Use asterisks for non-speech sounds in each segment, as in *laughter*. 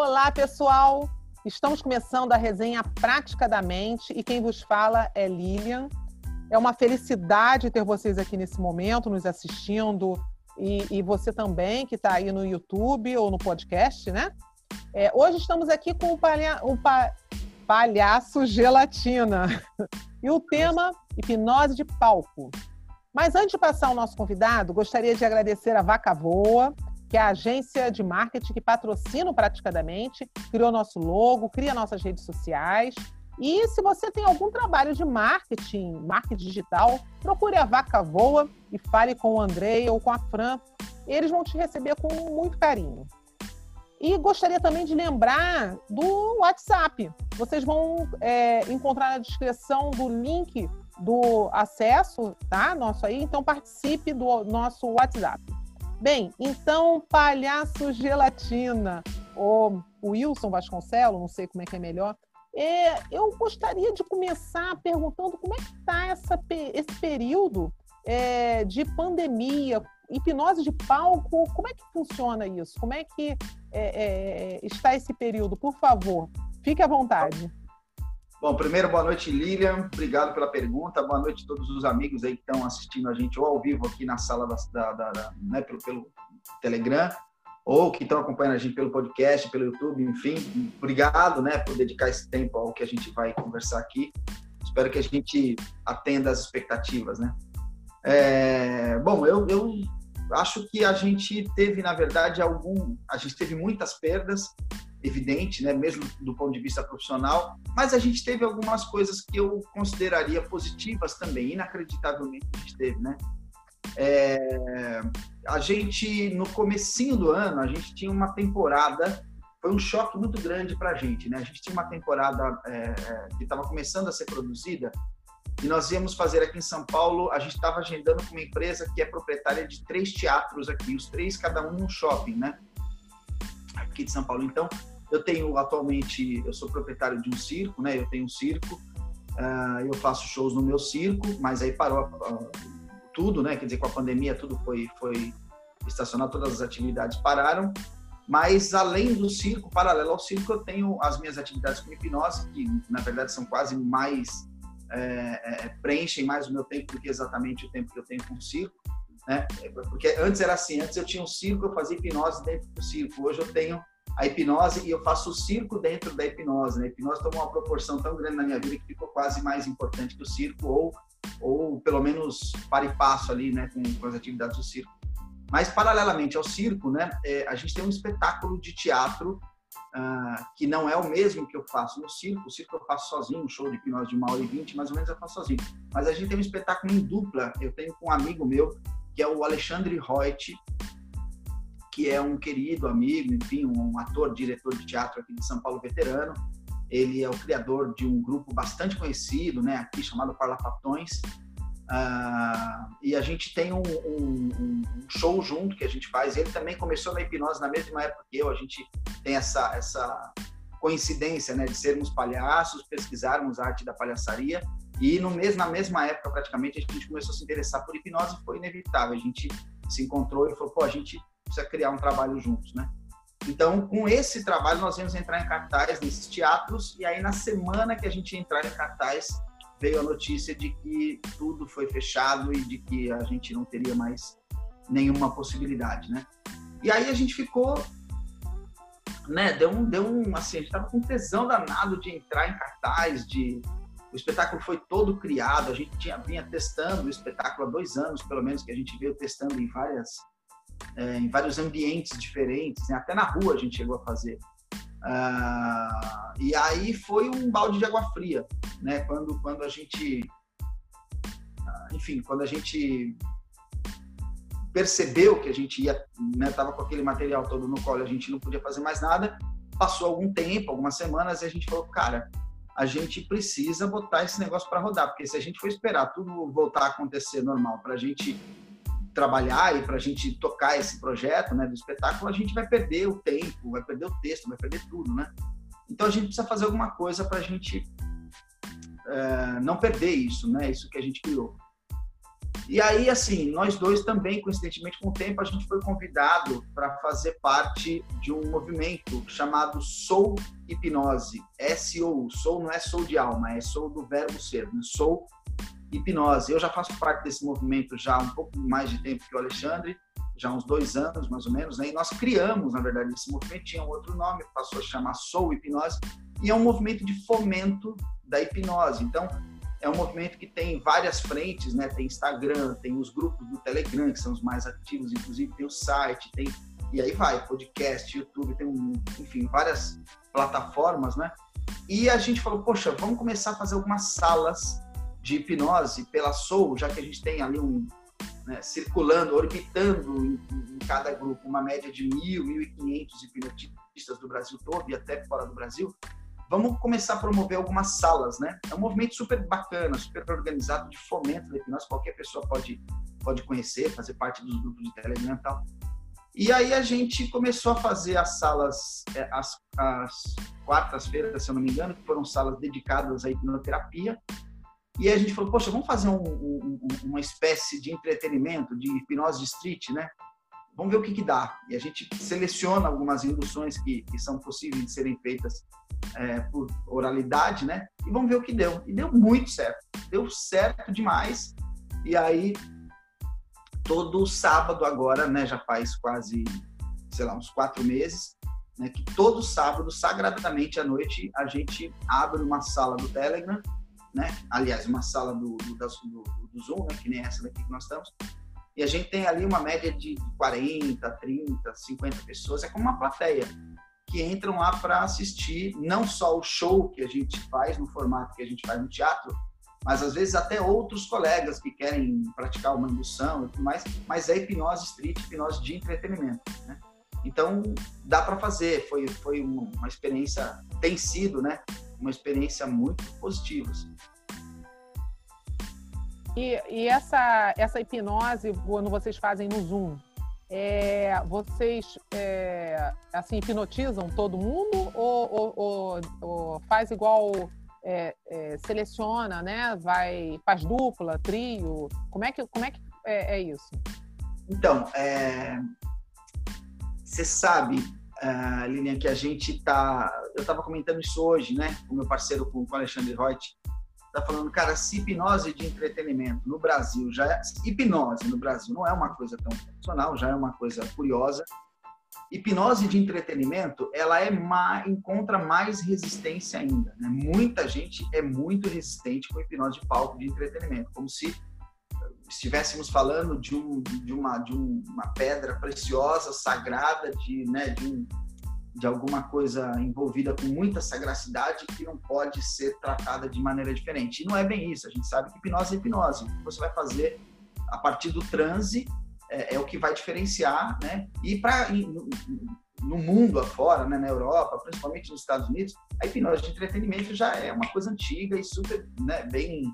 Olá, pessoal! Estamos começando a resenha Prática da Mente e quem vos fala é Lilian. É uma felicidade ter vocês aqui nesse momento, nos assistindo, e, e você também, que está aí no YouTube ou no podcast, né? É, hoje estamos aqui com o, palha, o pa, palhaço gelatina *laughs* e o tema hipnose de palco. Mas antes de passar ao nosso convidado, gostaria de agradecer a Vaca Voa, que é a agência de marketing que patrocina o Praticadamente, criou nosso logo, cria nossas redes sociais. E se você tem algum trabalho de marketing, marketing digital, procure a Vaca Voa e fale com o Andrei ou com a Fran. Eles vão te receber com muito carinho. E gostaria também de lembrar do WhatsApp. Vocês vão é, encontrar na descrição do link do acesso, tá? Nosso aí. Então participe do nosso WhatsApp. Bem, então, palhaço gelatina, ou Wilson Vasconcelos, não sei como é que é melhor. É, eu gostaria de começar perguntando como é que está esse período é, de pandemia, hipnose de palco, como é que funciona isso? Como é que é, é está esse período? Por favor, fique à vontade. Bom, primeiro, boa noite, Lilian. Obrigado pela pergunta. Boa noite a todos os amigos aí que estão assistindo a gente ou ao vivo aqui na sala da, da, da né, pelo, pelo Telegram ou que estão acompanhando a gente pelo podcast, pelo YouTube, enfim. Obrigado, né, por dedicar esse tempo ao que a gente vai conversar aqui. Espero que a gente atenda às expectativas, né? É, bom, eu, eu acho que a gente teve, na verdade, algum, a gente teve muitas perdas, evidente, né, mesmo do ponto de vista profissional, mas a gente teve algumas coisas que eu consideraria positivas também, inacreditavelmente a gente teve, né? É, a gente, no comecinho do ano, a gente tinha uma temporada, foi um choque muito grande para a gente, né? A gente tinha uma temporada é, é que estava começando a ser produzida e nós íamos fazer aqui em São Paulo, a gente estava agendando com uma empresa que é proprietária de três teatros aqui, os três, cada um num shopping, né? aqui de São Paulo. Então, eu tenho atualmente, eu sou proprietário de um circo, né? Eu tenho um circo, uh, eu faço shows no meu circo, mas aí parou uh, tudo, né? Quer dizer, com a pandemia tudo foi foi estacionado, todas as atividades pararam. Mas além do circo, paralelo ao circo, eu tenho as minhas atividades com hipnose, que na verdade são quase mais é, é, preenchem mais o meu tempo do que exatamente o tempo que eu tenho com o circo né? Porque antes era assim, antes eu tinha um circo, eu fazia hipnose dentro do circo. Hoje eu tenho a hipnose e eu faço o circo dentro da hipnose. Né? A hipnose tomou uma proporção tão grande na minha vida que ficou quase mais importante que o circo, ou, ou pelo menos para e passo ali né, com, com as atividades do circo. Mas, paralelamente ao circo, né, é, a gente tem um espetáculo de teatro uh, que não é o mesmo que eu faço no circo. O circo eu faço sozinho, um show de hipnose de uma hora e vinte, mais ou menos eu faço sozinho. Mas a gente tem um espetáculo em dupla. Eu tenho com um amigo meu que é o Alexandre Reut, que é um querido amigo, enfim, um ator, diretor de teatro aqui de São Paulo, veterano. Ele é o criador de um grupo bastante conhecido, né, aqui chamado Parlapatões. Uh, e a gente tem um, um, um, show junto que a gente faz. Ele também começou na hipnose na mesma época que eu. A gente tem essa, essa coincidência, né, de sermos palhaços, pesquisarmos a arte da palhaçaria e no mesmo, na mesma época, praticamente, a gente começou a se interessar por hipnose e foi inevitável. A gente se encontrou e falou, pô, a gente precisa criar um trabalho juntos, né? Então, com esse trabalho, nós vamos entrar em cartaz nesses teatros e aí na semana que a gente entrar em cartaz, veio a notícia de que tudo foi fechado e de que a gente não teria mais nenhuma possibilidade, né? E aí a gente ficou, né? Deu um, deu um, assim, a gente tava com tesão danado de entrar em cartaz, de o espetáculo foi todo criado, a gente tinha, vinha testando o espetáculo há dois anos, pelo menos, que a gente veio testando em, várias, é, em vários ambientes diferentes, né? até na rua a gente chegou a fazer. Ah, e aí foi um balde de água fria, né? Quando, quando a gente, ah, enfim, quando a gente percebeu que a gente ia, né, tava com aquele material todo no colo, a gente não podia fazer mais nada. Passou algum tempo, algumas semanas, e a gente falou, cara, a gente precisa botar esse negócio para rodar, porque se a gente for esperar tudo voltar a acontecer normal para a gente trabalhar e para a gente tocar esse projeto né, do espetáculo, a gente vai perder o tempo, vai perder o texto, vai perder tudo, né? Então a gente precisa fazer alguma coisa para a gente é, não perder isso, né? Isso que a gente criou. E aí, assim, nós dois também, coincidentemente com o tempo, a gente foi convidado para fazer parte de um movimento chamado Soul Hipnose, S-O-U. Soul não é soul de alma, é soul do verbo ser, né? Soul Hipnose. Eu já faço parte desse movimento já há um pouco mais de tempo que o Alexandre, já há uns dois anos, mais ou menos, né? E nós criamos, na verdade, esse movimento, tinha um outro nome, passou a chamar Soul Hipnose, e é um movimento de fomento da hipnose. Então, é um movimento que tem várias frentes, né? Tem Instagram, tem os grupos do Telegram, que são os mais ativos, inclusive tem o site, tem e aí vai, podcast, YouTube, tem um, enfim, várias plataformas, né? E a gente falou, poxa, vamos começar a fazer algumas salas de hipnose pela Soul, já que a gente tem ali um né, circulando, orbitando em, em, cada grupo uma média de mil, mil e quinhentos hipnotistas do Brasil todo e até fora do Brasil vamos começar a promover algumas salas, né? É um movimento super bacana, super organizado de fomento da hipnose, qualquer pessoa pode, pode conhecer, fazer parte dos grupos de Telegram e tal. E aí a gente começou a fazer as salas, é, as, as quartas-feiras, se eu não me engano, que foram salas dedicadas à hipnoterapia. E a gente falou, poxa, vamos fazer um, um, uma espécie de entretenimento, de hipnose de street, né? Vamos ver o que, que dá. E a gente seleciona algumas induções que, que são possíveis de serem feitas é, por oralidade, né? E vamos ver o que deu. E deu muito certo. Deu certo demais. E aí, todo sábado agora, né? Já faz quase, sei lá, uns quatro meses, né? Que todo sábado, sagradamente à noite, a gente abre uma sala do Telegram, né? Aliás, uma sala do, do, do, do Zoom, né? Que nem essa daqui que nós estamos e a gente tem ali uma média de 40, 30, 50 pessoas, é como uma plateia que entram lá para assistir não só o show que a gente faz no formato que a gente faz no teatro, mas às vezes até outros colegas que querem praticar uma indução e tudo mais, mas é hipnose street, hipnose de entretenimento, né? Então dá para fazer, foi foi uma experiência tem sido, né? Uma experiência muito positiva. Assim. E, e essa, essa hipnose, quando vocês fazem no Zoom, é, vocês é, assim hipnotizam todo mundo ou, ou, ou, ou faz igual é, é seleciona, né? Vai faz dupla, trio? Como é que como é que é, é isso? Então, você sabe, uh, Lilian, que a gente tá. Eu estava comentando isso hoje, né? Com meu parceiro, com o Alexandre Reut está falando, cara, se hipnose de entretenimento no Brasil já é. Hipnose no Brasil não é uma coisa tão funcional, já é uma coisa curiosa. Hipnose de entretenimento, ela é má, encontra mais resistência ainda. Né? Muita gente é muito resistente com hipnose de palco de entretenimento, como se estivéssemos falando de, um, de, uma, de uma pedra preciosa, sagrada, de, né, de um, de alguma coisa envolvida com muita sagacidade que não pode ser tratada de maneira diferente. E não é bem isso. A gente sabe que hipnose é hipnose. O que você vai fazer a partir do transe é, é o que vai diferenciar, né? E para no, mundo afora, né, na Europa, principalmente nos Estados Unidos, a hipnose de entretenimento já é uma coisa antiga e super, né, bem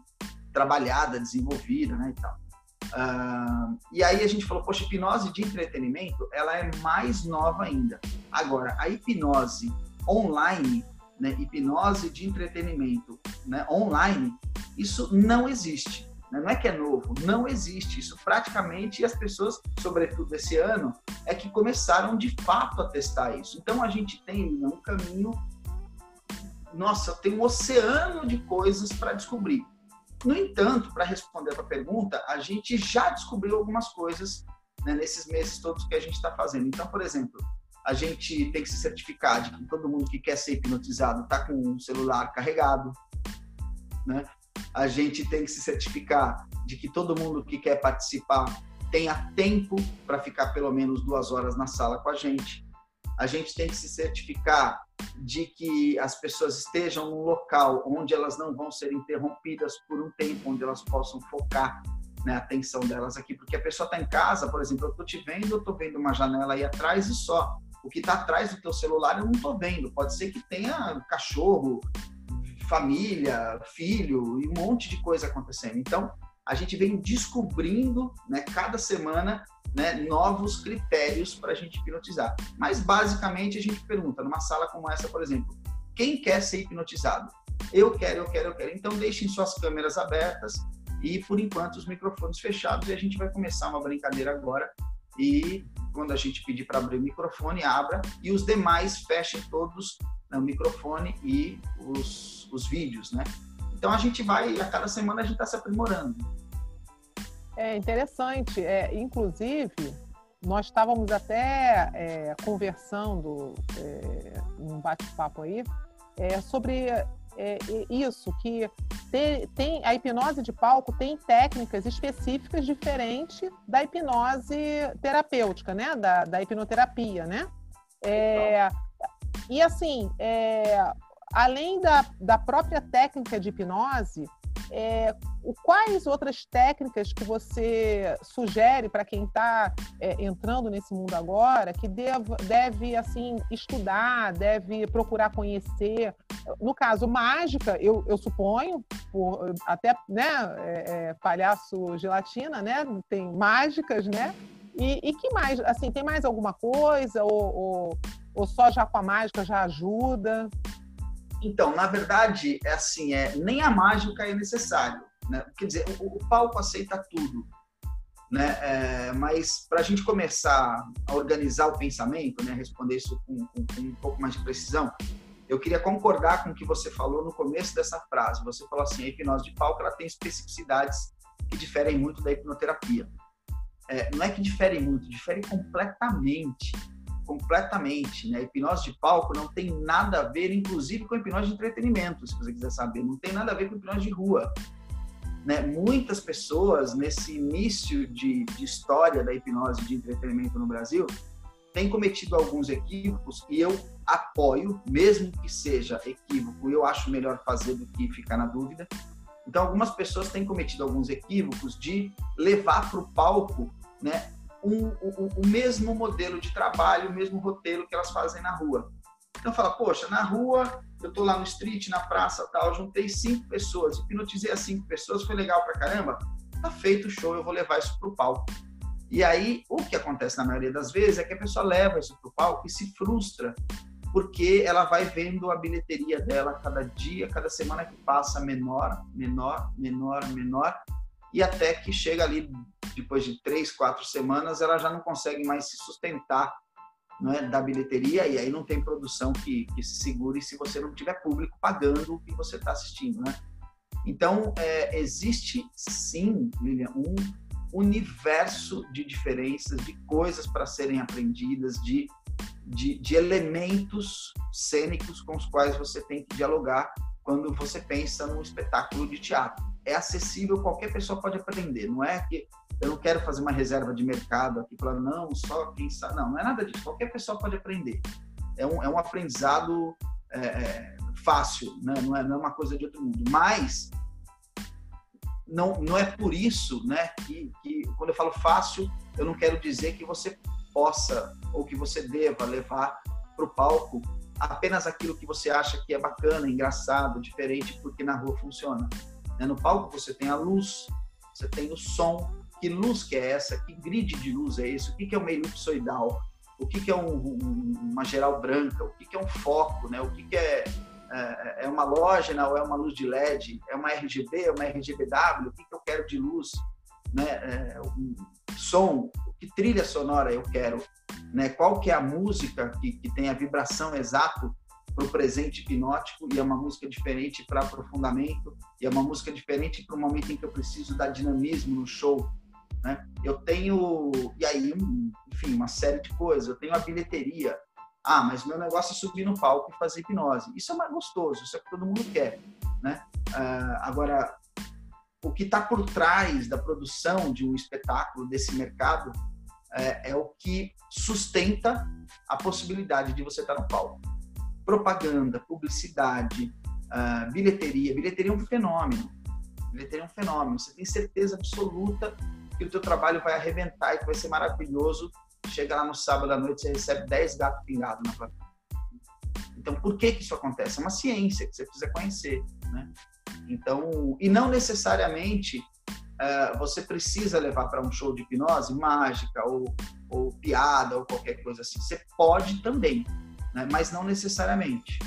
trabalhada, desenvolvida, né, e tal. Uh, e aí a gente falou, poxa, hipnose de entretenimento, ela é mais nova ainda. Agora, a hipnose online, né, hipnose de entretenimento né, online, isso não existe. Né? Não é que é novo, não existe. Isso praticamente, as pessoas, sobretudo esse ano, é que começaram de fato a testar isso. Então a gente tem um caminho, nossa, tem um oceano de coisas para descobrir. No entanto, para responder a tua pergunta, a gente já descobriu algumas coisas né, nesses meses todos que a gente está fazendo. Então, por exemplo, a gente tem que se certificar de que todo mundo que quer ser hipnotizado está com o celular carregado, né? A gente tem que se certificar de que todo mundo que quer participar tenha tempo para ficar pelo menos duas horas na sala com a gente. A gente tem que se certificar de que as pessoas estejam num local onde elas não vão ser interrompidas por um tempo, onde elas possam focar né, a atenção delas aqui, porque a pessoa está em casa, por exemplo, eu estou te vendo, eu estou vendo uma janela aí atrás e só. O que está atrás do teu celular eu não estou vendo. Pode ser que tenha cachorro, família, filho e um monte de coisa acontecendo. Então, a gente vem descobrindo, né, cada semana, né, novos critérios para a gente hipnotizar. Mas basicamente a gente pergunta numa sala como essa, por exemplo, quem quer ser hipnotizado? Eu quero, eu quero, eu quero. Então deixem suas câmeras abertas E por enquanto os microfones fechados e a gente vai começar uma brincadeira agora e quando a gente pedir para abrir o microfone, abra e os demais fechem todos né, o microfone e os, os vídeos, né? Então a gente vai, a cada semana a gente está se aprimorando. É interessante. É, inclusive, nós estávamos até é, conversando é, num bate-papo aí é, sobre é, isso, que tem, tem, a hipnose de palco tem técnicas específicas diferentes da hipnose terapêutica, né? Da, da hipnoterapia, né? É, e assim, é, além da, da própria técnica de hipnose, é, quais outras técnicas que você sugere para quem está é, entrando nesse mundo agora, que deve, deve assim estudar, deve procurar conhecer? No caso, mágica, eu, eu suponho, por, até né, é, é palhaço gelatina, né? Tem mágicas, né? E, e, que mais? Assim, tem mais alguma coisa? Ou, ou, ou só já com a mágica já ajuda? Então, na verdade, é assim, é, nem a mágica é necessário. Né? Quer dizer, o, o palco aceita tudo. Né? É, mas para a gente começar a organizar o pensamento, né? responder isso com, com, com, um pouco mais de precisão, eu queria concordar com o que você falou no começo dessa frase. Você falou assim, a hipnose de palco ela tem especificidades que diferem muito da hipnoterapia. É, não é que diferem muito, diferem completamente completamente. Né? Hipnose de palco não tem nada a ver, inclusive, com hipnose de entretenimento, se você quiser saber. Não tem nada a ver com hipnose de rua. Né? Muitas pessoas, nesse início de, de história da hipnose de entretenimento no Brasil, têm cometido alguns equívocos e eu apoio, mesmo que seja equívoco, eu acho melhor fazer do que ficar na dúvida. Então, algumas pessoas têm cometido alguns equívocos de levar para o palco né, um, o, o mesmo modelo de trabalho, o mesmo roteiro que elas fazem na rua. Então fala, poxa, na rua, eu tô lá no street, na praça, tal, juntei cinco pessoas, hipnotizei as cinco pessoas, foi legal pra caramba, tá feito o show, eu vou levar isso pro palco. E aí, o que acontece na maioria das vezes é que a pessoa leva isso pro palco e se frustra, porque ela vai vendo a bilheteria dela cada dia, cada semana que passa menor, menor, menor, menor, e até que chega ali depois de três, quatro semanas, ela já não consegue mais se sustentar é, da bilheteria e aí não tem produção que, que se segure se você não tiver público pagando o que você está assistindo, né? Então, é, existe sim, Lilian, um universo de diferenças, de coisas para serem aprendidas, de, de, de, elementos cênicos com os quais você tem que dialogar quando você pensa num espetáculo de teatro. É acessível, qualquer pessoa pode aprender, não é que eu não quero fazer uma reserva de mercado aqui, falar, não, só quem sabe. Não, não é nada disso. Qualquer pessoa pode aprender. É um, é um aprendizado é, é, fácil, né? não, é, não é uma coisa de outro mundo. Mas não, não é por isso né, que, que, quando eu falo fácil, eu não quero dizer que você possa ou que você deva levar para o palco apenas aquilo que você acha que é bacana, engraçado, diferente, porque na rua funciona. Né? No palco você tem a luz, você tem o som, que luz que é essa? Que grid de luz é esse? O que, que é uma elipsoidal? O que, que é um, um, uma geral branca? O que, que é um foco? Né? O que, que é, é, é uma halógena ou é uma luz de LED? É uma RGB? É uma RGBW? O que, que eu quero de luz? Né? É, um som? Que trilha sonora eu quero? Né? Qual que é a música que, que tem a vibração exata para o presente hipnótico e é uma música diferente para aprofundamento e é uma música diferente para o momento em que eu preciso dar dinamismo no show né? Eu tenho, e aí, enfim, uma série de coisas. Eu tenho a bilheteria. Ah, mas meu negócio é subir no palco e fazer hipnose. Isso é mais gostoso, isso é o que todo mundo quer. Né? Uh, agora, o que está por trás da produção de um espetáculo desse mercado é, é, o que sustenta a possibilidade de você estar tá no palco. Propaganda, publicidade, uh, bilheteria. Bilheteria é um fenômeno. Bilheteria é um fenômeno. Você tem certeza absoluta que o teu trabalho vai arrebentar e que vai ser maravilhoso. Chega lá no sábado à noite, você recebe 10 gatos pingados na plateia. Então, por que que isso acontece? É uma ciência que você precisa conhecer, né? Então, e não necessariamente uh, você precisa levar para um show de hipnose mágica ou, ou piada ou qualquer coisa assim. Você pode também, né? mas não necessariamente.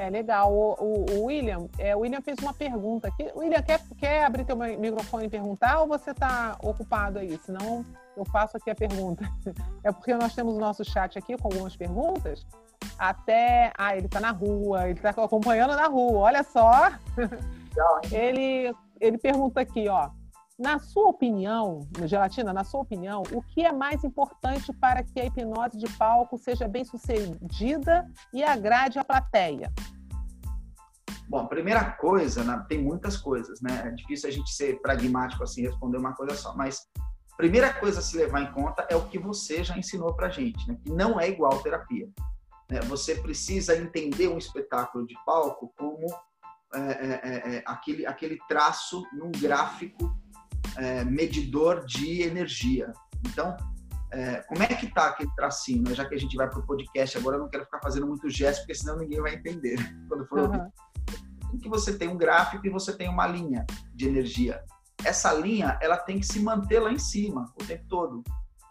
É legal. O, o, o William, é, o William fez uma pergunta aqui. William, quer, quer abrir teu microfone e perguntar ou você está ocupado aí? Senão eu faço aqui a pergunta. *laughs* É porque nós temos o nosso chat aqui com algumas perguntas. Até. Ah, ele está na rua, ele está acompanhando na rua, olha só. Legal, ele, ele pergunta aqui, ó. Na sua opinião, Gelatina, na sua opinião, o que é mais importante para que a hipnose de palco seja bem sucedida e agrade a plateia? Bom, a primeira coisa, né, tem muitas coisas, né? É difícil a gente ser pragmático assim, responder uma coisa só, mas a primeira coisa a se levar em conta é o que você já ensinou pra gente, né? Que não é igual terapia. Né? Você precisa entender um espetáculo de palco como é, é, é, é aquele, aquele traço num gráfico é, medidor de energia. Então, é, como é que está aquele tracinho? Né? Já que a gente vai para o podcast agora, eu não quero ficar fazendo muito gesto, porque senão ninguém vai entender *laughs* quando for uhum. que você tem um gráfico e você tem uma linha de energia. Essa linha, ela tem que se manter lá em cima o tempo todo,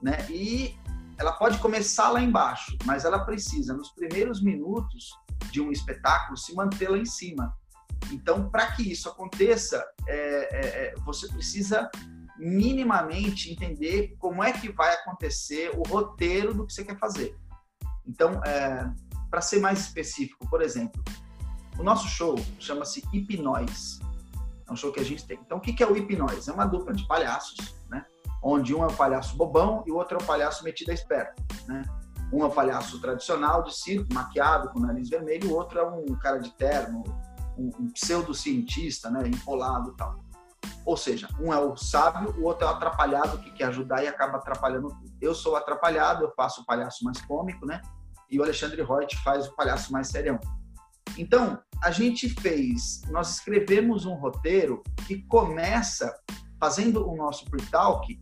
né? E ela pode começar lá embaixo, mas ela precisa, nos primeiros minutos de um espetáculo, se manter lá em cima. Então, para que isso aconteça, é, é, é, você precisa minimamente entender como é que vai acontecer o roteiro do que você quer fazer. Então, é, para ser mais específico, por exemplo, o nosso show chama-se Hipnóis. É um show que a gente tem. Então, o que é o Hipnóis? É uma dupla de palhaços, né? Onde um é o palhaço bobão e o outro é o palhaço metido a esperto, né? Um é o palhaço tradicional de circo, maquiado, com nariz vermelho, o outro é um cara de terno, um, um pseudocientista, né, empolado tal. Ou seja, um é o sábio, o outro é o atrapalhado que quer ajudar e acaba atrapalhando tudo. Eu sou atrapalhado, eu faço o palhaço mais cômico, né? E o Alexandre Reut faz o palhaço mais serião. Então, a gente fez, nós escrevemos um roteiro que começa fazendo o nosso pre-talk,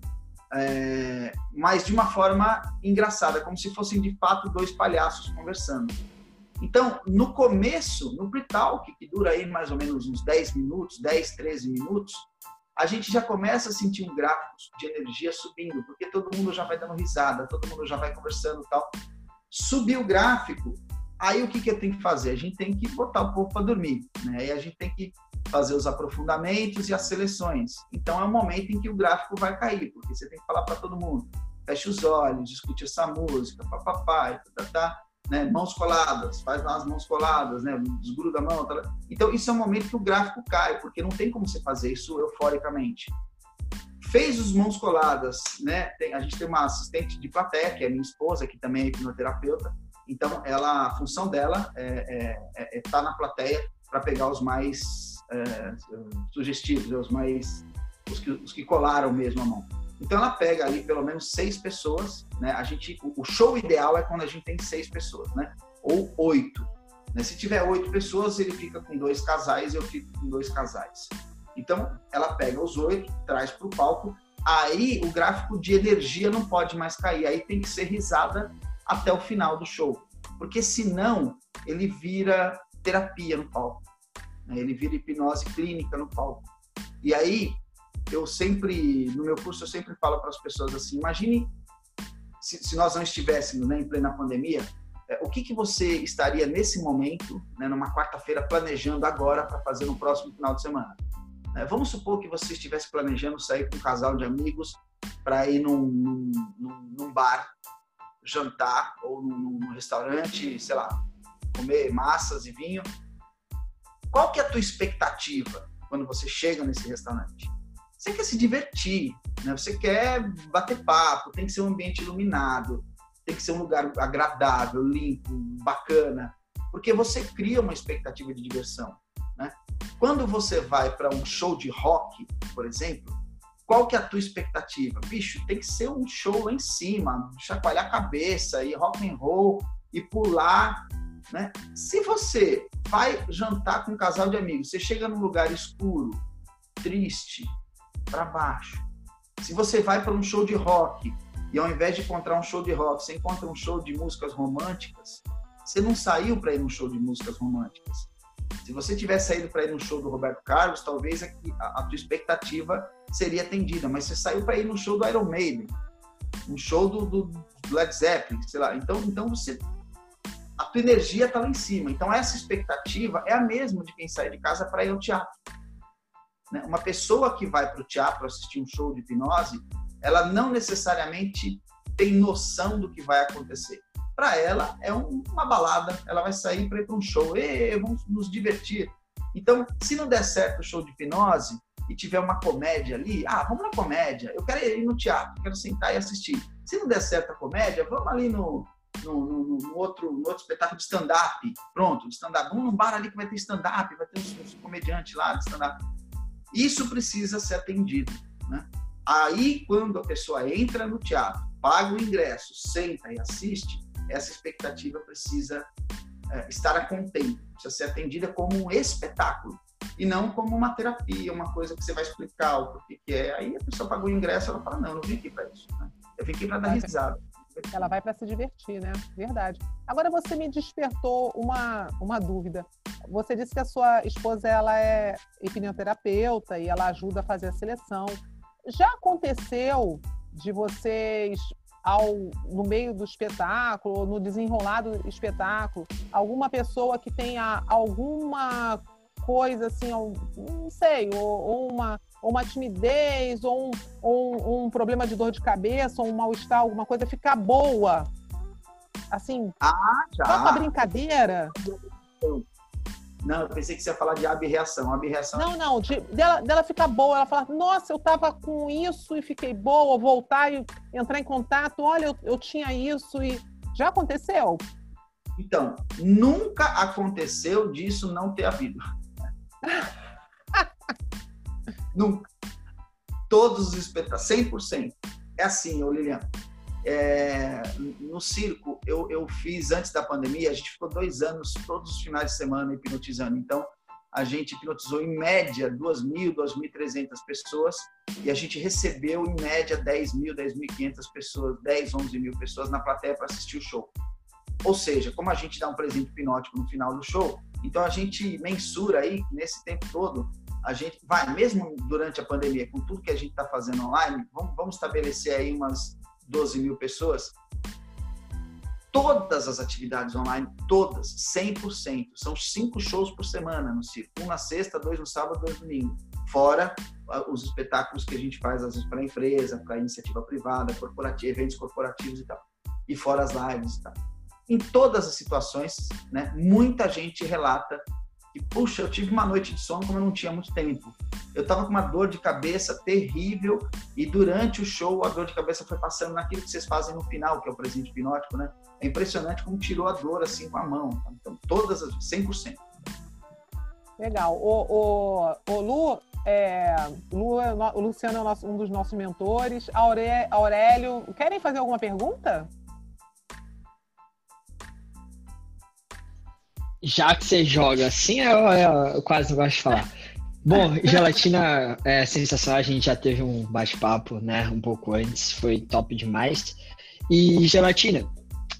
é, mas de uma forma engraçada, como se fossem de fato dois palhaços conversando. Então, no começo, no pre-talk, que dura aí mais ou menos uns 10 minutos, 10, 13 minutos, a gente já começa a sentir um gráfico de energia subindo, porque todo mundo já vai dando risada, todo mundo já vai conversando e tal. Subir o gráfico, aí o que, que tenho que fazer? A gente tem que botar o povo para dormir, né? Aí a gente tem que fazer os aprofundamentos e as seleções. Então é o momento em que o gráfico vai cair, porque você tem que falar para todo mundo. Feche os olhos, escute essa música, papapá, tá, tá, tá né, mãos coladas, faz lá as mãos coladas, né, desgruda a mão. Tá... Então, isso é um momento que o gráfico cai, porque não tem como você fazer isso euforicamente. Fez os mãos coladas, né? Tem, a gente tem uma assistente de plateia, que é minha esposa, que também é hipnoterapeuta. Então, ela, a função dela é estar é, é, é tá na plateia para pegar os mais é, sugestivos, os mais os que, os que colaram mesmo a mão. Então ela pega ali pelo menos seis pessoas, né? A gente, o show ideal é quando a gente tem seis pessoas, né? Ou oito. Né? Se tiver oito pessoas, ele fica com dois casais, eu fico com dois casais. Então ela pega os oito, traz para o palco. Aí o gráfico de energia não pode mais cair. Aí tem que ser risada até o final do show, porque senão ele vira terapia no palco. Né? Ele vira hipnose clínica no palco. E aí eu sempre, no meu curso, eu sempre falo para as pessoas assim: imagine se, se nós não estivéssemos né, em plena pandemia, é, o que, que você estaria nesse momento, né, numa quarta-feira, planejando agora para fazer no próximo final de semana? É, vamos supor que você estivesse planejando sair com um casal de amigos para ir num, num, num, bar, jantar, ou num, num restaurante, sei lá, comer massas e vinho. Qual que é a tua expectativa quando você chega nesse restaurante? Você quer se divertir, né? Você quer bater papo, tem que ser um ambiente iluminado, tem que ser um lugar agradável, limpo, bacana, porque você cria uma expectativa de diversão, né? Quando você vai para um show de rock, por exemplo, qual que é a tua expectativa? Bicho, tem que ser um show lá em cima, chacoalhar a cabeça e rock and roll e pular, né? Se você vai jantar com um casal de amigos, você chega num lugar escuro, triste, para baixo. Se você vai para um show de rock e ao invés de encontrar um show de rock, você encontra um show de músicas românticas, você não saiu para ir num show de músicas românticas. Se você tivesse saído para ir no show do Roberto Carlos, talvez a, a, tua expectativa seria atendida, mas você saiu para ir no show do Iron Maiden, um show do, do, Led Zeppelin, sei lá. Então, então você a tua energia está lá em cima. Então, essa expectativa é a mesma de quem sai de casa para ir ao teatro. Né? Uma pessoa que vai para o teatro assistir um show de hipnose, ela não necessariamente tem noção do que vai acontecer. Para ela, é um, uma balada, ela vai sair para ir para um show, e vamos nos divertir. Então, se não der certo o show de hipnose e tiver uma comédia ali, ah, vamos na comédia, eu quero ir no teatro, quero sentar e assistir. Se não der certo a comédia, vamos ali no, no, no, no, outro, no outro espetáculo de stand-up. Pronto, de stand-up. Vamos num bar ali que vai ter stand-up, vai ter uns, uns comediantes lá de stand-up. Isso precisa ser atendido. Né? Aí, quando a pessoa entra no teatro, paga o ingresso, senta e assiste, essa expectativa precisa é, estar a contento, precisa ser atendida como um espetáculo e não como uma terapia, uma coisa que você vai explicar o porquê que é. Aí a pessoa pagou o ingresso, ela fala, não, eu não vim aqui para isso. Né? Eu vim aqui para dar risada. Ela vai para se divertir, né? Verdade. Agora você me despertou uma, uma dúvida. Você disse que a sua esposa ela é hipnoterapeuta e ela ajuda a fazer a seleção. Já aconteceu de vocês ao, no meio do espetáculo, no desenrolar do espetáculo, alguma pessoa que tenha alguma coisa assim, não sei, ou, ou uma ou uma timidez, ou um, ou um, problema de dor de cabeça, ou um mal-estar, alguma coisa ficar boa. Assim, ah, já. só com a brincadeira. Não, eu pensei que você ia falar de abreação. Abreação. Não, não, de, dela, dela ficar boa. Ela fala, nossa, eu tava com isso e fiquei boa, voltar e entrar em contato. Olha, eu, eu tinha isso e. Já aconteceu? Então, nunca aconteceu disso não ter havido. *laughs* Nunca. Todos os espetáculos, 100%. É assim, ô Lilian. É, no circo, eu, eu fiz antes da pandemia, a gente ficou dois anos, todos os finais de semana, hipnotizando. Então, a gente hipnotizou em média 2.000, 2.300 pessoas e a gente recebeu em média 10.000, 10.500 pessoas, 10, 11 mil pessoas na plateia para assistir o show. Ou seja, como a gente dá um presente hipnótico no final do show, então a gente mensura aí, nesse tempo todo, a gente vai, mesmo durante a pandemia, com tudo que a gente está fazendo online, vamos, vamos estabelecer aí umas 12 mil pessoas. Todas as atividades online, todas, 100%. São cinco shows por semana no circo. Um na sexta, dois no sábado, dois no domingo. Fora os espetáculos que a gente faz, às vezes, para empresa, para iniciativa privada, corporativa, eventos corporativos e tal. E fora as lives e tal. Em todas as situações, né, muita gente relata e, puxa, eu tive uma noite de sono como eu não tinha muito tempo. Eu estava com uma dor de cabeça terrível e durante o show a dor de cabeça foi passando naquilo que vocês fazem no final, que é o presente hipnótico, né? É impressionante como tirou a dor assim com a mão. Tá? Então, todas as 100%. Legal. O, o, o Lu, é, Lu, é o Luciano é nosso, um dos nossos mentores. Aurélio, querem fazer alguma pergunta? Já que você joga assim, eu, eu quase não gosto de falar. Bom, *laughs* gelatina é sensacional, a gente já teve um bate-papo, né, um pouco antes, foi top demais. E gelatina,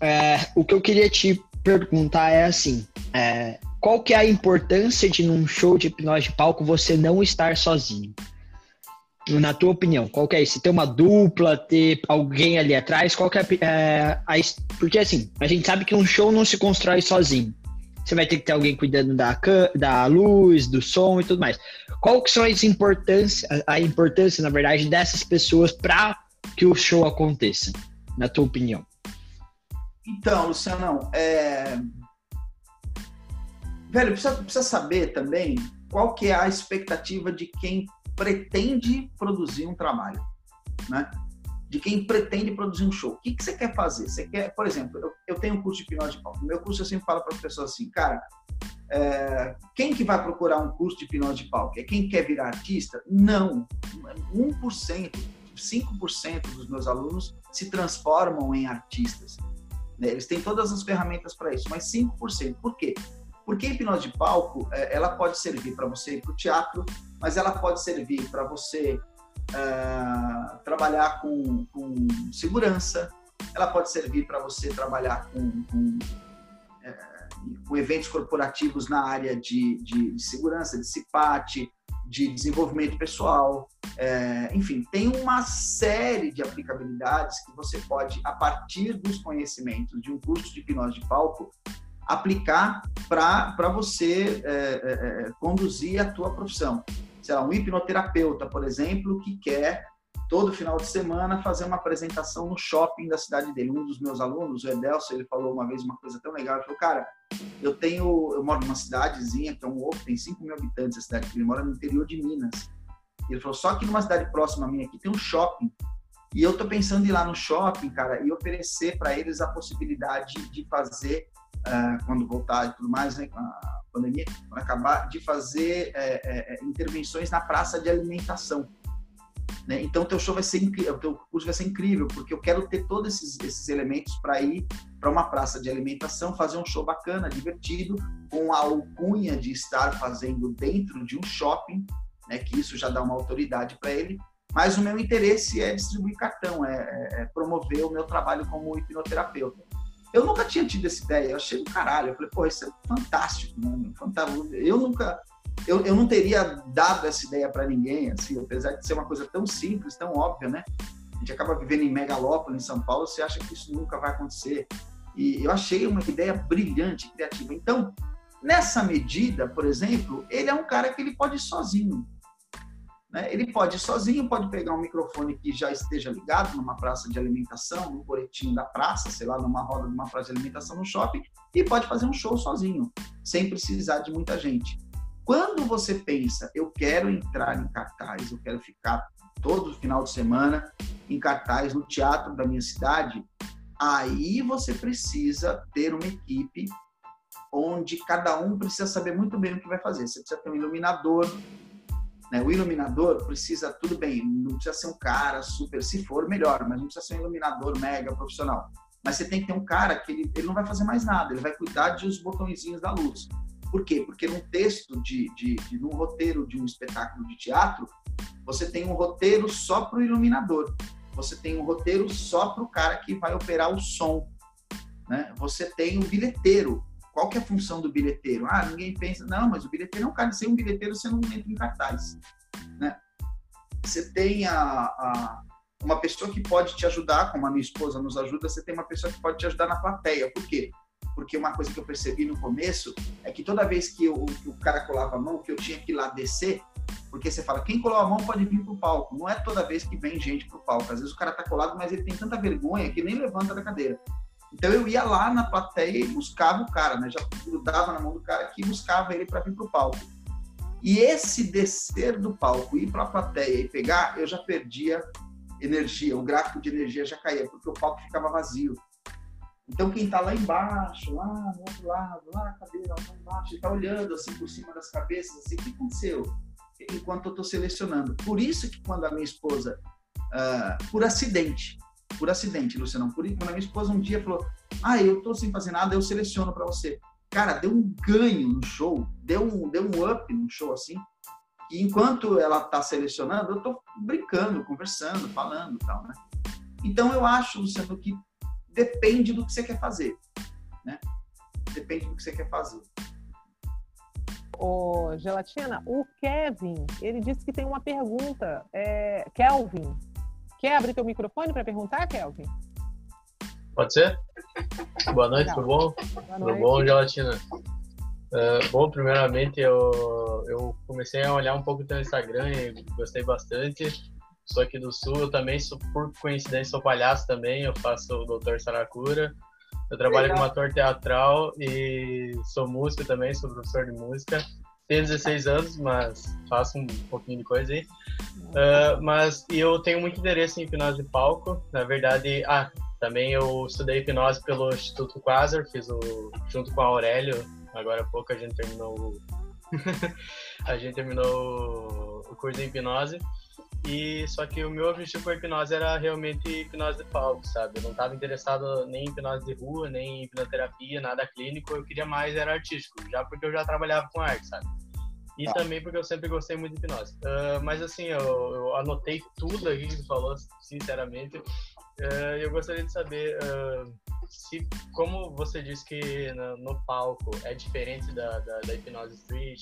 é, o que eu queria te perguntar é assim, é, qual que é a importância de num show de hipnose de palco você não estar sozinho? Na tua opinião, qual que é isso? Ter uma dupla, ter alguém ali atrás, qual que é, é a, porque assim, a gente sabe que um show não se constrói sozinho você vai ter que ter alguém cuidando da, da luz, do som e tudo mais. Qual que são as importância, a importância, na verdade, dessas pessoas para que o show aconteça, na tua opinião? Então, Luciano, é... velho, precisa, precisa saber também qual que é a expectativa de quem pretende produzir um trabalho, né? De quem pretende produzir um show. O que, que você quer fazer? Você quer, por exemplo, eu, eu tenho um curso de hipnose de palco. No meu curso eu sempre falo para as pessoas assim, cara, é, quem que vai procurar um curso de hipnose de palco? É quem quer virar artista? Não. 1%, 5% dos meus alunos se transformam em artistas. Né? Eles têm todas as ferramentas para isso, mas 5%. Por quê? Porque a hipnose de palco, é, ela pode servir para você ir para o teatro, mas ela pode servir para você uh, trabalhar com, com, segurança, ela pode servir para você trabalhar com, com, é, com, eventos corporativos na área de, de segurança, de CIPAT, de desenvolvimento pessoal, é, enfim, tem uma série de aplicabilidades que você pode, a partir dos conhecimentos de um curso de hipnose de palco, aplicar para você é, é, é, conduzir a tua profissão. Sei lá, um hipnoterapeuta, por exemplo, que quer todo final de semana fazer uma apresentação no shopping da cidade dele. Um dos meus alunos, o Edelso, ele falou uma vez uma coisa tão legal. Ele falou, cara, eu tenho, eu moro numa cidadezinha que é um ovo, tem 5 mil habitantes a cidade, ele mora no interior de Minas. Ele falou, só que numa cidade próxima a minha aqui tem um shopping. E eu tô pensando em ir lá no shopping, cara, e oferecer para eles a possibilidade de fazer uh, quando voltar e tudo mais, né, pandemia, acabar, de fazer é, é, intervenções na praça de alimentação. Né? Então, o teu show vai ser incrível, teu curso vai ser incrível, porque eu quero ter todos esses, esses elementos para ir para uma praça de alimentação, fazer um show bacana, divertido, com a alcunha de estar fazendo dentro de um shopping, né? que isso já dá uma autoridade para ele. Mas o meu interesse é distribuir cartão, é, é, é promover o meu trabalho como hipnoterapeuta. Eu nunca tinha tido essa ideia, eu achei do caralho. Eu falei, pô, isso é fantástico, mano. Fantástico. Eu nunca. Eu, eu não teria dado essa ideia para ninguém, assim, apesar de ser uma coisa tão simples, tão óbvia, né? A gente acaba vivendo em megalópole, em São Paulo, você acha que isso nunca vai acontecer. E eu achei uma ideia brilhante, criativa. Então, nessa medida, por exemplo, ele é um cara que ele pode ir sozinho. Né? Ele pode ir sozinho, pode pegar um microfone que já esteja ligado numa praça de alimentação, num coretinho da praça, sei lá, numa roda de uma praça de alimentação no shopping, e pode fazer um show sozinho, sem precisar de muita gente. Quando você pensa, eu quero entrar em cartaz, eu quero ficar todo final de semana em cartaz no teatro da minha cidade, aí você precisa ter uma equipe onde cada um precisa saber muito bem o que vai fazer. Você precisa ter um iluminador, né? O iluminador precisa, tudo bem, não precisa ser um cara super, se for, melhor, mas não precisa ser um iluminador mega profissional. Mas você tem que ter um cara que ele, ele não vai fazer mais nada, ele vai cuidar dos botõezinhos da luz. Por quê? Porque num texto, de, de, de num roteiro de um espetáculo de teatro, você tem um roteiro só para o iluminador, você tem um roteiro só para o cara que vai operar o som. Né? Você tem o bilheteiro, qual que é a função do bilheteiro? Ah, ninguém pensa, não, mas o bilheteiro é um cara, sem um bilheteiro você não entra em cartaz, né? Você tem a, a, uma pessoa que pode te ajudar, como a minha esposa nos ajuda, você tem uma pessoa que pode te ajudar na plateia. Por quê? Porque uma coisa que eu percebi no começo é que toda vez que, eu, que o cara colava a mão, que eu tinha que ir lá descer, porque você fala, quem colou a mão pode vir pro palco. Não é toda vez que vem gente pro palco. Às vezes o cara tá colado, mas ele tem tanta vergonha que nem levanta da cadeira. Então eu ia lá na plateia e buscava o cara, né? Já grudava na mão do cara aqui e buscava ele para vir para o palco. E esse descer do palco, ir para a plateia e pegar, eu já perdia energia, o gráfico de energia já caía, porque o palco ficava vazio. Então quem está lá embaixo, lá no outro lado, lá na cadeira, lá embaixo, está olhando assim por cima das cabeças, assim, o que aconteceu? Enquanto eu estou selecionando. Por isso que quando a minha esposa, uh, por acidente, por acidente, Luciano. Por quando a minha esposa um dia falou: Ah, eu tô sem fazer nada, eu seleciono para você. Cara, deu um ganho no show, deu um, deu um up no show, assim. E enquanto ela tá selecionando, eu tô brincando, conversando, falando tal, né? Então eu acho, Luciano, que depende do que você quer fazer, né? Depende do que você quer fazer. Ô, Gelatina, o Kevin, ele disse que tem uma pergunta. É, Kelvin, Quer abrir teu microfone para perguntar, Kelvin? Pode ser? Boa noite, tudo bom? Boa noite. Tudo bom, Gelatina? Uh, bom, primeiramente eu, eu comecei a olhar um pouco o teu Instagram e gostei bastante. Sou aqui do Sul, eu também sou, por coincidência, sou palhaço também, eu faço o Doutor Saracura. Eu trabalho Legal. como ator teatral e sou músico também, sou professor de música tenho 16 anos, mas faço um pouquinho de coisa aí. Uh, mas eu tenho muito interesse em hipnose de palco. Na verdade, ah, também eu estudei hipnose pelo Instituto Quasar, fiz o junto com a Aurélio. Agora há pouco a gente terminou *laughs* a gente terminou o curso de hipnose. E só que o meu objetivo com a hipnose era realmente hipnose de palco, sabe? Eu não estava interessado nem em hipnose de rua, nem em hipnoterapia, nada clínico. Eu queria mais era artístico, já porque eu já trabalhava com arte, sabe? E ah. também porque eu sempre gostei muito de hipnose. Uh, mas assim, eu, eu, anotei tudo aqui que você falou, sinceramente. Uh, eu gostaria de saber uh, se, como você disse que no, no palco é diferente da, da, da hipnose street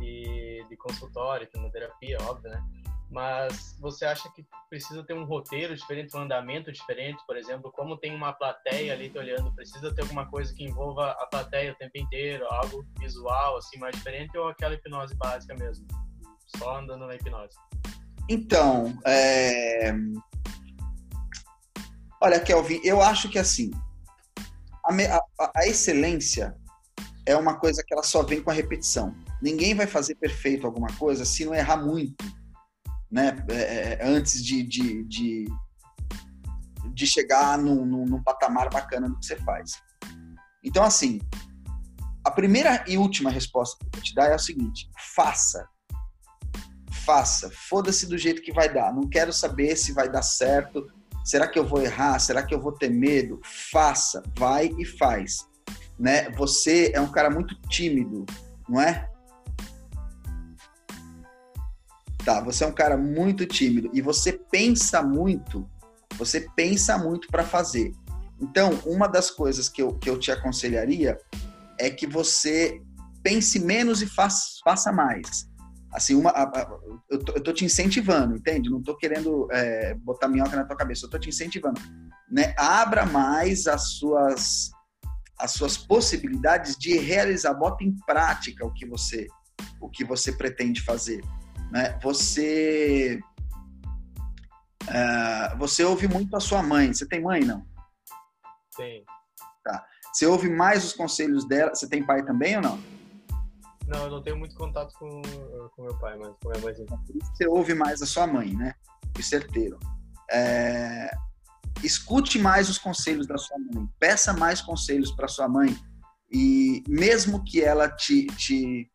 e de consultório, hipnoterapia, óbvio, né? Mas você acha que precisa ter um roteiro diferente, um andamento diferente, por exemplo, como tem uma plateia ali te olhando, precisa ter alguma coisa que envolva a plateia o tempo inteiro, algo visual assim mais diferente ou aquela hipnose básica mesmo, só andando na hipnose? Então, é... olha, Kelvin, eu acho que assim, a, a, a excelência é uma coisa que ela só vem com a repetição. Ninguém vai fazer perfeito alguma coisa se não errar muito né, é, é, antes de, de, de, de chegar num, num, num, patamar bacana do que você faz. Então, assim, a primeira e última resposta que eu vou te dar é a seguinte: faça. Faça. Foda-se do jeito que vai dar. Não quero saber se vai dar certo. Será que eu vou errar? Será que eu vou ter medo? Faça. Vai e faz. Né? Você é um cara muito tímido, não é? Tá, você é um cara muito tímido e você pensa muito, você pensa muito para fazer. Então, uma das coisas que eu, que eu te aconselharia é que você pense menos e faça, faça mais. Assim, uma, a, a, eu, tô, eu tô te incentivando, entende? Não tô querendo é, botar minhoca na tua cabeça, eu tô te incentivando. Né? Abra mais as suas, as suas possibilidades de realizar, bota em prática o que você, o que você pretende fazer né? Você uh, você ouve muito a sua mãe. Você tem mãe, não? Tem. Tá. Você ouve mais os conselhos dela. Você tem pai também ou não? Não, eu não tenho muito contato com, com meu pai, mas com minha mãe. Você ouve mais a sua mãe, né? De certeiro. É... Escute mais os conselhos da sua mãe. Peça mais conselhos para sua mãe. E mesmo que ela te, te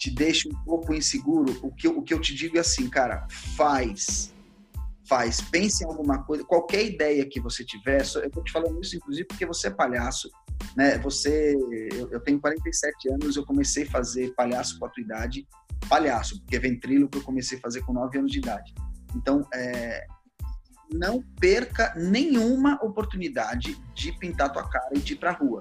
te deixa um pouco inseguro, o que, o que eu te digo é assim, cara, faz. Faz. Pense em alguma coisa, qualquer ideia que você tiver. Eu tô te falando isso, inclusive, porque você é palhaço. Né? Você, eu, eu tenho 47 anos, eu comecei a fazer palhaço com a tua idade. Palhaço, porque é ventrilo que eu comecei a fazer com 9 anos de idade. Então, é, não perca nenhuma oportunidade de pintar tua cara e de ir pra rua.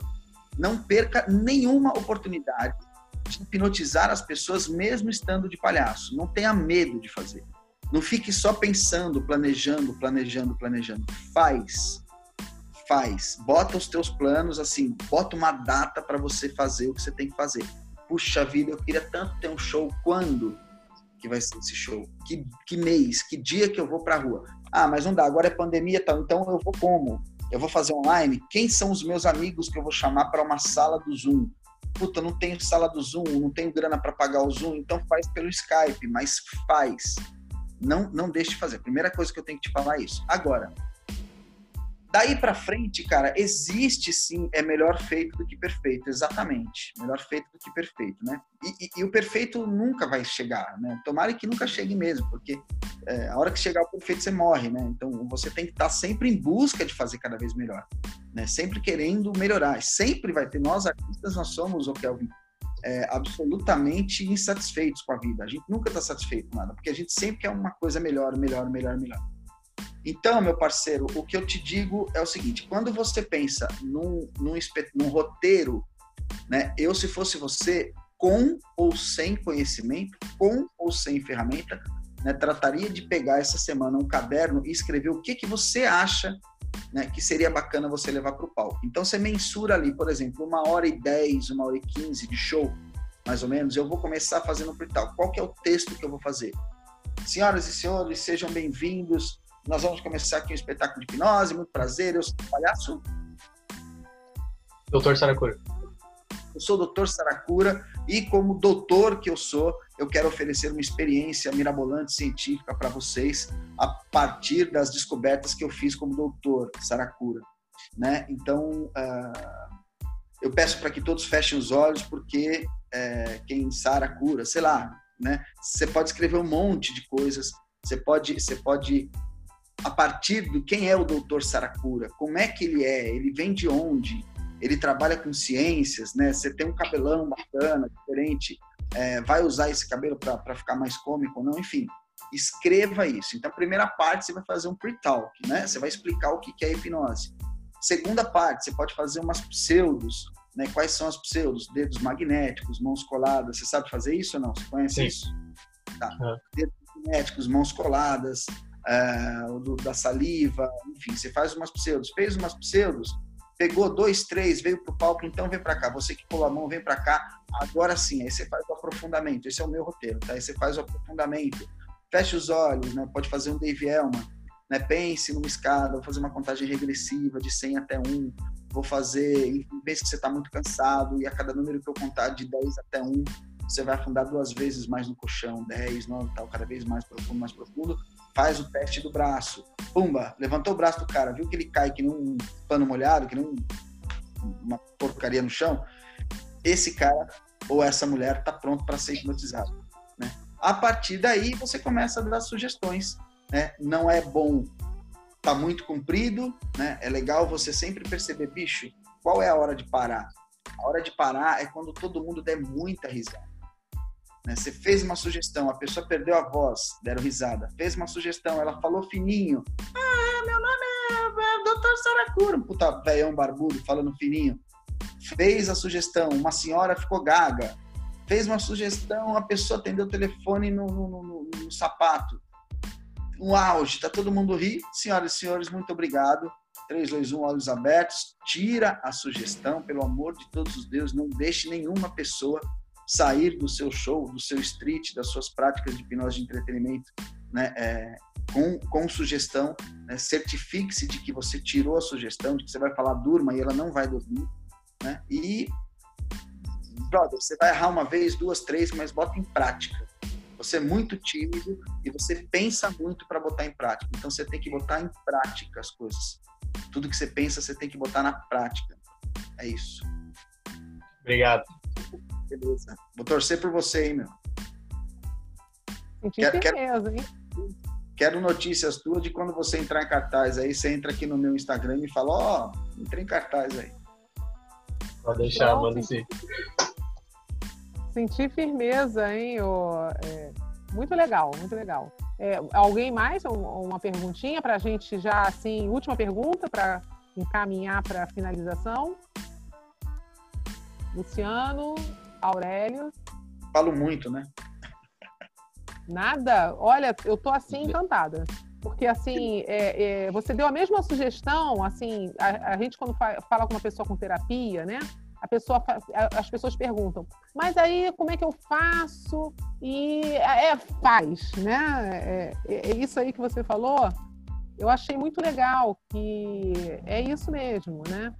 Não perca nenhuma oportunidade de hipnotizar as pessoas mesmo estando de palhaço. Não tenha medo de fazer. Não fique só pensando, planejando, planejando, planejando. Faz. Faz. Bota os teus planos assim, bota uma data para você fazer o que você tem que fazer. Puxa vida, eu queria tanto ter um show quando que vai ser esse show? Que, que mês? Que dia que eu vou para a rua? Ah, mas não dá, agora é pandemia, tal, então eu vou como? Eu vou fazer online? Quem são os meus amigos que eu vou chamar para uma sala do Zoom? Puta, não tenho sala do Zoom, não tenho grana para pagar o Zoom, então faz pelo Skype, mas faz. Não, não deixe de fazer. Primeira coisa que eu tenho que te falar é isso. Agora, Daí para frente, cara, existe sim, é melhor feito do que perfeito, exatamente. Melhor feito do que perfeito, né? E, e, e o perfeito nunca vai chegar, né? Tomara que nunca chegue mesmo, porque é, a hora que chegar o perfeito você morre, né? Então você tem que estar sempre em busca de fazer cada vez melhor, né? Sempre querendo melhorar. Sempre vai ter, nós artistas, nós somos, o Kelvin, é, absolutamente insatisfeitos com a vida. A gente nunca está satisfeito com nada, porque a gente sempre quer uma coisa melhor, melhor, melhor, melhor. Então, meu parceiro, o que eu te digo é o seguinte: quando você pensa num, num, num roteiro, né? Eu, se fosse você, com ou sem conhecimento, com ou sem ferramenta, né, trataria de pegar essa semana um caderno e escrever o que, que você acha né, que seria bacana você levar para o palco. Então você mensura ali, por exemplo, uma hora e dez, uma hora e quinze de show, mais ou menos. Eu vou começar fazendo o tal. Qual que é o texto que eu vou fazer? Senhoras e senhores, sejam bem-vindos nós vamos começar aqui um espetáculo de hipnose. Muito prazer, eu sou o palhaço. Doutor Saracura. Eu sou o doutor Saracura e, como doutor que eu sou, eu quero oferecer uma experiência mirabolante científica para vocês a partir das descobertas que eu fiz como doutor Saracura. Né? Então, uh, eu peço para que todos fechem os olhos, porque uh, quem Sara cura, sei lá, né? Você pode escrever um monte de coisas, você pode, você pode a partir do quem é o doutor Saracura, como é que ele é, ele vem de onde, ele trabalha com ciências, né? Você tem um cabelão bacana, diferente, é, vai usar esse cabelo para ficar mais cômico ou não, enfim. Escreva isso. Então, a primeira parte você vai fazer um pre-talk, né? Você vai explicar o que é hipnose. Segunda parte, você pode fazer umas pseudos, né? Quais são as pseudos? Dedos magnéticos, mãos coladas. Você sabe fazer isso ou não? Você conhece Sim. isso? Tá. Uhum. Dedos magnéticos, mãos coladas, é, do, da saliva, enfim, você faz umas pseudos. Fez umas pseudos, pegou dois, três, veio para o palco, então vem para cá. Você que pulou a mão, vem para cá. Agora sim, aí você faz o aprofundamento. Esse é o meu roteiro, tá? Aí você faz o aprofundamento. Fecha os olhos, né? Pode fazer um Dave Elman, né? Pense numa escada, vou fazer uma contagem regressiva de 100 até 1. Vou fazer, pense que você está muito cansado e a cada número que eu contar de 10 até 1, você vai afundar duas vezes mais no colchão, 10, 9, tal, cada vez mais profundo, mais profundo faz o teste do braço. Pumba, levantou o braço do cara, viu que ele cai que nem um pano molhado, que nem um, uma porcaria no chão. Esse cara ou essa mulher está pronto para ser hipnotizado. Né? A partir daí, você começa a dar sugestões. Né? Não é bom tá muito comprido, né? É legal você sempre perceber, bicho, qual é a hora de parar? A hora de parar é quando todo mundo der muita risada. Né? Você fez uma sugestão, a pessoa perdeu a voz, deram risada. Fez uma sugestão, ela falou fininho. Ah, meu nome é, é Dr. Saracura. Um puta velhão barbudo falando fininho. Fez a sugestão, uma senhora ficou gaga. Fez uma sugestão, a pessoa atendeu o telefone no, no, no, no sapato. Um auge, tá todo mundo ri. Senhoras e senhores, muito obrigado. 3, 2, 1, olhos abertos. Tira a sugestão, pelo amor de todos os deuses. Não deixe nenhuma pessoa sair do seu show, do seu street, das suas práticas de hipnose de entretenimento, né, é, com, com sugestão, né, certifique-se de que você tirou a sugestão, de que você vai falar durma e ela não vai dormir, né, e, brother, você vai errar uma vez, duas, três, mas bota em prática. Você é muito tímido e você pensa muito para botar em prática. Então você tem que botar em prática as coisas. Tudo que você pensa, você tem que botar na prática. É isso. Obrigado. Beleza. Vou torcer por você, hein, meu. quero, quero, hein? Quero notícias tuas de quando você entrar em cartaz. Aí você entra aqui no meu Instagram e fala, ó, oh, entrei em cartaz aí. Pode deixar, manda sim. Senti firmeza, hein? Oh, é, muito legal, muito legal. É, alguém mais? Uma perguntinha para a gente já, assim, última pergunta para encaminhar para a finalização. Luciano, Aurélio? Falo muito, né? Nada? Olha, eu tô assim encantada. Porque, assim, é, é, você deu a mesma sugestão, assim, a, a gente quando fa fala com uma pessoa com terapia, né? A pessoa, as pessoas perguntam, mas aí como é que eu faço? E é, faz, né? É, é, é isso aí que você falou. Eu achei muito legal que é isso mesmo, né?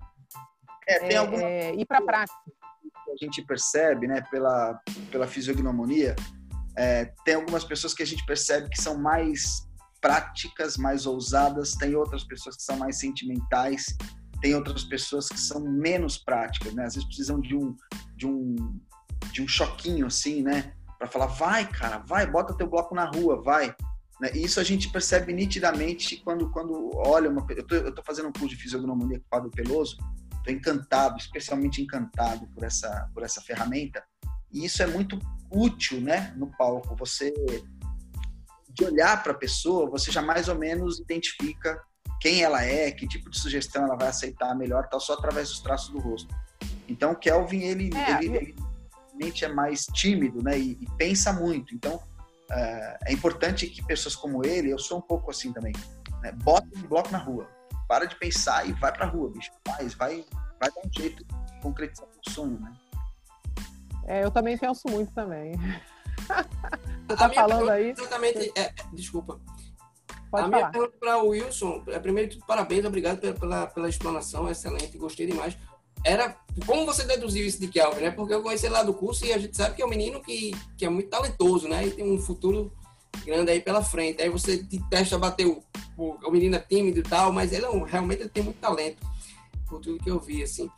É, tem alguma... é, ir para a prática a gente percebe, né, pela, pela fisiognomonia, é, tem algumas pessoas que a gente percebe que são mais práticas, mais ousadas, tem outras pessoas que são mais sentimentais, tem outras pessoas que são menos práticas, né? Às vezes precisam de um de um de um choquinho assim, né? Para falar, vai, cara, vai, bota teu bloco na rua, vai. Né? E isso a gente percebe nitidamente quando quando olha uma eu tô, eu tô fazendo um curso de fisiognomonia com o Fábio Peloso Estou encantado, especialmente encantado por essa, por essa ferramenta. E isso é muito útil, né, no palco. Você de olhar para a pessoa, você já mais ou menos identifica quem ela é, que tipo de sugestão ela vai aceitar melhor, tal, só através dos traços do rosto. Então, Kelvin, ele, é, ele, ele, ele é mais tímido, né, e, e pensa muito. Então, uh, é importante que pessoas como ele, eu sou um pouco assim também, né, botem um bloco na rua para de pensar e vai pra rua, bicho. Faz, vai, vai dar um jeito de concretizar o sonho, né? É, eu também penso muito também. *laughs* Você tá falando aí? Exatamente, é, desculpa. Pode a falar. minha pergunta para o Wilson, é, primeiro de tudo, parabéns, obrigado pela, pela, pela explanação, excelente, gostei demais. Era como você deduziu isso de Kelvin, né? Porque eu conheci ele lá do curso e a gente sabe que é um menino que, que é muito talentoso, né? E tem um futuro grande aí pela frente. Aí você te testa bater o, o, o menino é tímido e tal, mas ele é um, realmente ele tem muito talento, por tudo que eu vi, assim.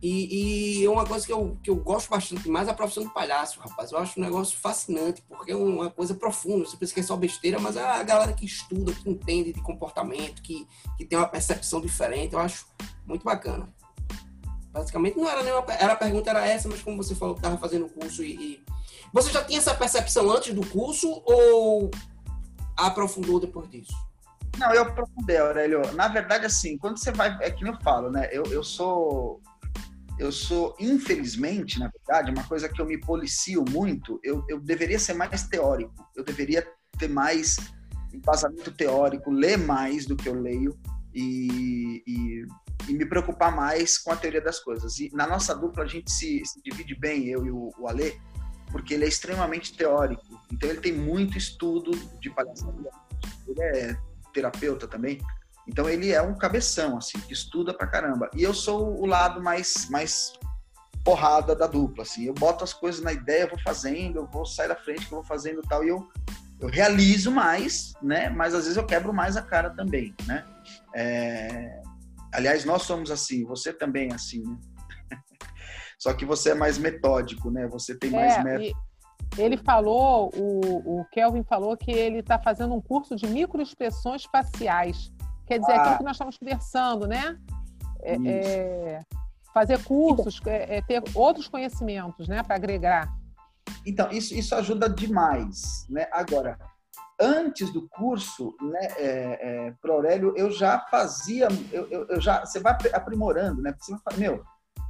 E, e uma coisa que eu, que eu gosto bastante mais é a profissão do palhaço, rapaz. Eu acho um negócio fascinante, porque é uma coisa profunda. Você pensa que é só besteira, mas a galera que estuda, que entende de comportamento, que, que tem uma percepção diferente, eu acho muito bacana. Basicamente, não era nenhuma. Era, a pergunta era essa, mas como você falou que estava fazendo curso e, e você já tinha essa percepção antes do curso ou aprofundou depois disso? Não, eu aprofundei, Aurélio. Na verdade, assim, quando você vai. É que eu falo, né? Eu, eu sou. Eu sou, infelizmente, na verdade, uma coisa que eu me policio muito, eu, eu deveria ser mais teórico. Eu deveria ter mais embasamento teórico, ler mais do que eu leio e, e, e, me preocupar mais com a teoria das coisas. E na nossa dupla a gente se, se divide bem, eu e o, o Alê, porque ele é extremamente teórico. Então ele tem muito estudo de palhaçaria. Ele é terapeuta também. Então ele é um cabeção, assim, que estuda pra caramba. E eu sou o lado mais, mais porrada da dupla, assim. Eu boto as coisas na ideia, eu vou fazendo, eu vou sair da frente, que eu vou fazendo tal, e eu, eu realizo mais, né? Mas às vezes eu quebro mais a cara também, né? É... Aliás, nós somos assim, você também é assim, né? Só que você é mais metódico, né? Você tem mais é, método. Ele falou, o, o Kelvin falou que ele está fazendo um curso de microexpressões faciais. Quer dizer, ah. aquilo que nós estamos conversando, né? É, é, fazer cursos, é, é, ter outros conhecimentos, né? Para agregar. Então, isso, isso ajuda demais, né? Agora, antes do curso, né, é, é, Pro Aurélio, eu já fazia, eu, eu, eu, já, você vai aprimorando, né? Você vai, meu,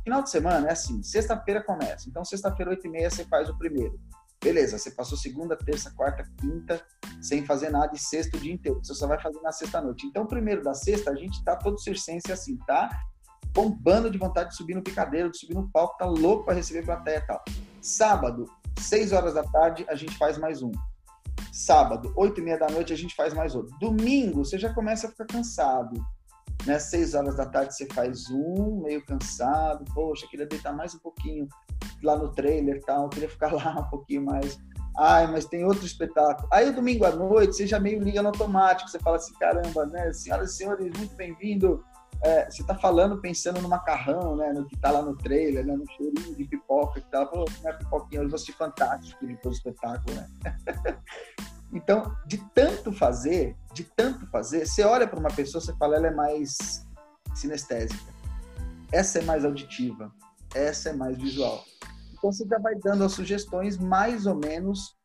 Final de semana é assim, sexta-feira começa. Então, sexta-feira, oito e meia, você faz o primeiro. Beleza, você passou segunda, terça, quarta, quinta, sem fazer nada, e sexta o dia inteiro. Você só vai fazer na sexta-noite. Então, primeiro da sexta, a gente tá todo circense assim, tá? Bombando de vontade de subir no picadeiro, de subir no palco, tá louco para receber plateia e tal. Sábado, seis horas da tarde, a gente faz mais um. Sábado, oito e meia da noite, a gente faz mais outro. Domingo, você já começa a ficar cansado né? Seis horas da tarde você faz um, meio cansado, poxa, queria deitar mais um pouquinho lá no trailer tal, queria ficar *laughs* lá um pouquinho mais. Ai, mas tem outro espetáculo. Aí domingo à noite você já meio liga no automático, você fala assim, caramba, né? Senhoras e senhores, muito bem-vindo. É, você tá falando pensando no macarrão, né? No que tá lá no trailer, né? No cheirinho de pipoca que tá. Pô, não é pipoquinha, eu vou assistir fantástico depois do espetáculo, né? *laughs* Então, de tanto fazer, de tanto fazer, você olha para uma pessoa, você fala, ela é mais sinestésica. Essa é mais auditiva. Essa é mais visual. Então, você já vai dando as sugestões mais ou menos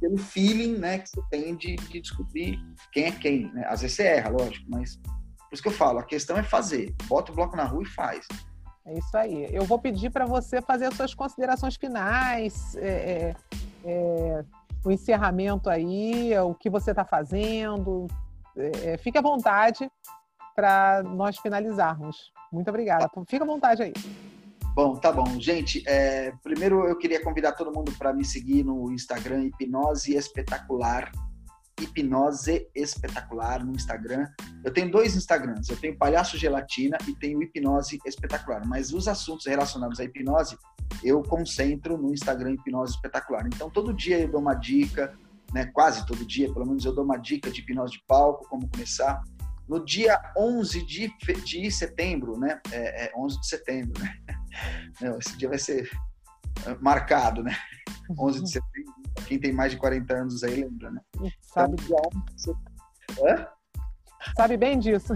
pelo feeling né, que você tem de, de descobrir quem é quem. Né? Às vezes você erra, lógico, mas por isso que eu falo, a questão é fazer. Bota o bloco na rua e faz. É isso aí. Eu vou pedir para você fazer as suas considerações finais, é, é, é o encerramento aí, o que você está fazendo. É, é, fique à vontade para nós finalizarmos. Muito obrigada. Fica à vontade aí. Bom, tá bom. Gente, é, primeiro eu queria convidar todo mundo para me seguir no Instagram Hipnose Espetacular Hipnose Espetacular no Instagram. Eu tenho dois Instagrams, eu tenho Palhaço Gelatina e tenho Hipnose Espetacular, mas os assuntos relacionados à hipnose eu concentro no Instagram Hipnose Espetacular. Então todo dia eu dou uma dica, né, quase todo dia, pelo menos eu dou uma dica de hipnose de palco, como começar. No dia 11 de, de setembro, né, é, é 11 de setembro, né? *laughs* Não, esse dia vai ser marcado, né? 11 de setembro quem tem mais de 40 anos aí lembra, né? Sabe, então, Hã? Sabe bem disso.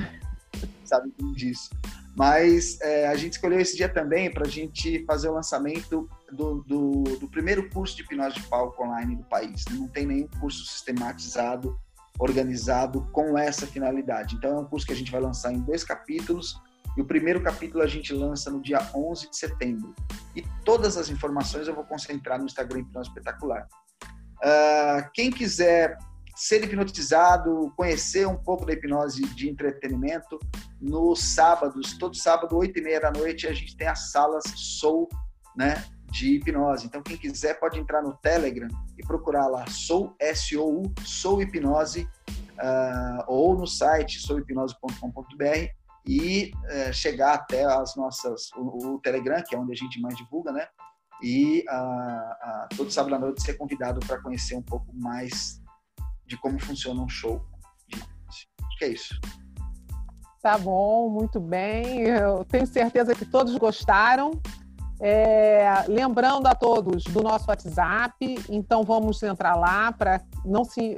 Sabe bem disso. Mas é, a gente escolheu esse dia também para a gente fazer o lançamento do, do, do, primeiro curso de hipnose de palco online do país. Não tem nenhum curso sistematizado, organizado com essa finalidade. Então é um curso que a gente vai lançar em dois capítulos e o primeiro capítulo a gente lança no dia 11 de setembro. E todas as informações eu vou concentrar no Instagram Hipnose Espetacular. Uh, quem quiser ser hipnotizado, conhecer um pouco da hipnose de entretenimento, nos sábados, todo sábado, 8 e meia da noite, a gente tem as salas Soul, né, de hipnose. Então, quem quiser pode entrar no Telegram e procurar lá Soul, S-O-U, Soul Hipnose, uh, ou no site souhipnose.com.br e uh, chegar até as nossas, o, o Telegram, que é onde a gente mais divulga, né, e a, a, todo sábado à noite ser convidado para conhecer um pouco mais de como funciona um show. Acho que é isso. Tá bom, muito bem. Eu tenho certeza que todos gostaram. É, lembrando a todos do nosso WhatsApp, então vamos entrar lá para não se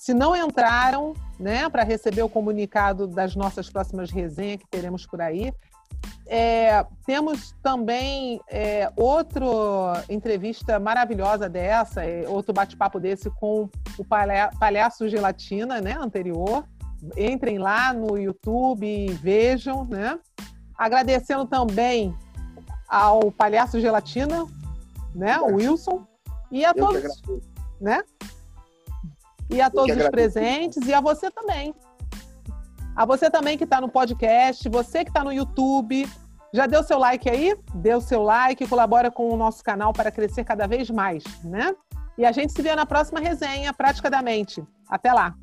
se não entraram, né, para receber o comunicado das nossas próximas resenhas que teremos por aí, é, temos também é, outra entrevista maravilhosa dessa, é, outro bate-papo desse com o Palhaço Gelatina, né, anterior. Entrem lá no YouTube e vejam, né? Agradecendo também ao Palhaço Gelatina, né, o Wilson, e a Eu todos, né? E a todos os presentes e a você também. A você também que está no podcast, você que está no YouTube. Já deu seu like aí? Deu seu like, colabora com o nosso canal para crescer cada vez mais, né? E a gente se vê na próxima resenha Prática da Mente. Até lá!